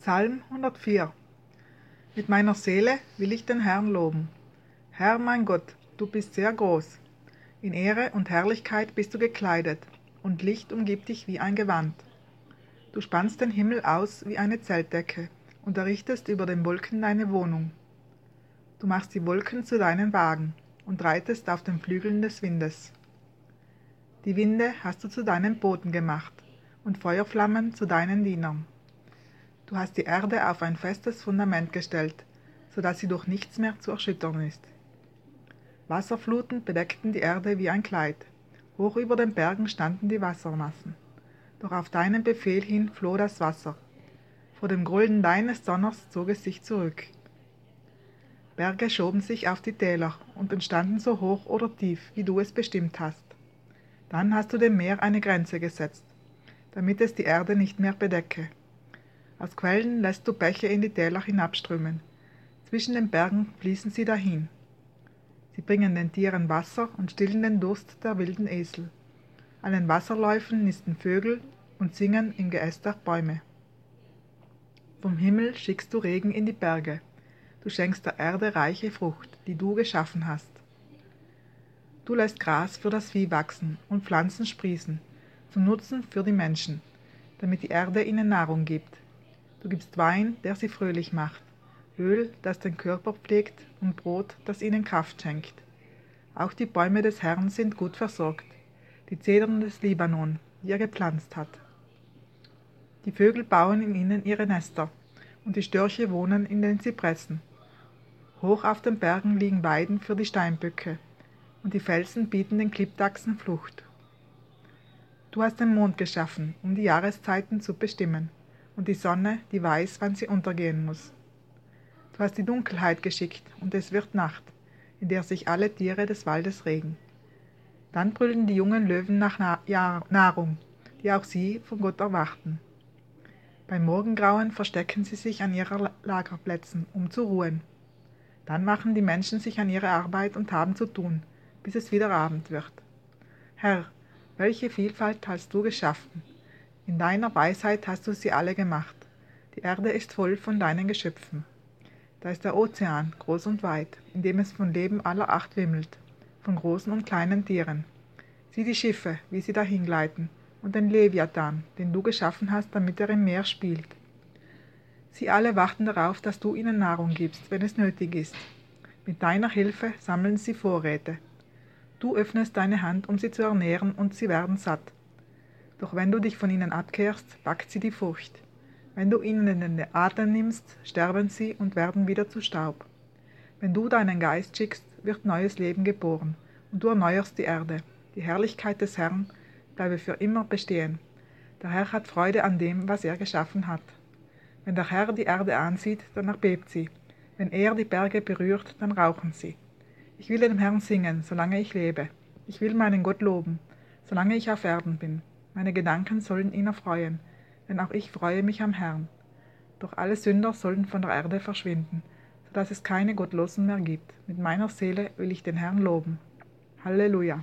Psalm 104 Mit meiner Seele will ich den Herrn loben. Herr mein Gott, du bist sehr groß. In Ehre und Herrlichkeit bist du gekleidet, und Licht umgibt dich wie ein Gewand. Du spannst den Himmel aus wie eine Zeltdecke und errichtest über den Wolken deine Wohnung. Du machst die Wolken zu deinen Wagen und reitest auf den Flügeln des Windes. Die Winde hast du zu deinen Booten gemacht und Feuerflammen zu deinen Dienern. Du hast die Erde auf ein festes Fundament gestellt, so dass sie durch nichts mehr zu erschüttern ist. Wasserfluten bedeckten die Erde wie ein Kleid. Hoch über den Bergen standen die Wassermassen. Doch auf deinen Befehl hin floh das Wasser. Vor dem Grollen deines Donners zog es sich zurück. Berge schoben sich auf die Täler und entstanden so hoch oder tief, wie du es bestimmt hast. Dann hast du dem Meer eine Grenze gesetzt, damit es die Erde nicht mehr bedecke. Aus Quellen lässt du Bäche in die Täler hinabströmen. Zwischen den Bergen fließen sie dahin. Sie bringen den Tieren Wasser und stillen den Durst der wilden Esel. An den Wasserläufen nisten Vögel und singen im Geäst der Bäume. Vom Himmel schickst du Regen in die Berge. Du schenkst der Erde reiche Frucht, die du geschaffen hast. Du lässt Gras für das Vieh wachsen und Pflanzen sprießen, zum Nutzen für die Menschen, damit die Erde ihnen Nahrung gibt. Du gibst Wein, der sie fröhlich macht, Öl, das den Körper pflegt, und Brot, das ihnen Kraft schenkt. Auch die Bäume des Herrn sind gut versorgt, die Zedern des Libanon, die er gepflanzt hat. Die Vögel bauen in ihnen ihre Nester, und die Störche wohnen in den Zypressen. Hoch auf den Bergen liegen Weiden für die Steinböcke, und die Felsen bieten den Klippdachsen Flucht. Du hast den Mond geschaffen, um die Jahreszeiten zu bestimmen und die Sonne, die weiß, wann sie untergehen muss. Du hast die Dunkelheit geschickt, und es wird Nacht, in der sich alle Tiere des Waldes regen. Dann brüllen die jungen Löwen nach Nahrung, die auch sie von Gott erwarten. Beim Morgengrauen verstecken sie sich an ihren Lagerplätzen, um zu ruhen. Dann machen die Menschen sich an ihre Arbeit und haben zu tun, bis es wieder Abend wird. Herr, welche Vielfalt hast du geschaffen, in deiner Weisheit hast du sie alle gemacht. Die Erde ist voll von deinen Geschöpfen. Da ist der Ozean, groß und weit, in dem es von Leben aller Acht wimmelt, von großen und kleinen Tieren. Sieh die Schiffe, wie sie dahingleiten, und den Leviathan, den du geschaffen hast, damit er im Meer spielt. Sie alle warten darauf, dass du ihnen Nahrung gibst, wenn es nötig ist. Mit deiner Hilfe sammeln sie Vorräte. Du öffnest deine Hand, um sie zu ernähren, und sie werden satt. Doch wenn du dich von ihnen abkehrst, packt sie die Furcht. Wenn du ihnen den Atem nimmst, sterben sie und werden wieder zu Staub. Wenn du deinen Geist schickst, wird neues Leben geboren, und du erneuerst die Erde. Die Herrlichkeit des Herrn bleibe für immer bestehen. Der Herr hat Freude an dem, was er geschaffen hat. Wenn der Herr die Erde ansieht, dann erbebt sie. Wenn er die Berge berührt, dann rauchen sie. Ich will dem Herrn singen, solange ich lebe. Ich will meinen Gott loben, solange ich auf Erden bin. Meine Gedanken sollen ihn erfreuen, denn auch ich freue mich am Herrn. Doch alle Sünder sollen von der Erde verschwinden, so dass es keine Gottlosen mehr gibt. Mit meiner Seele will ich den Herrn loben. Halleluja.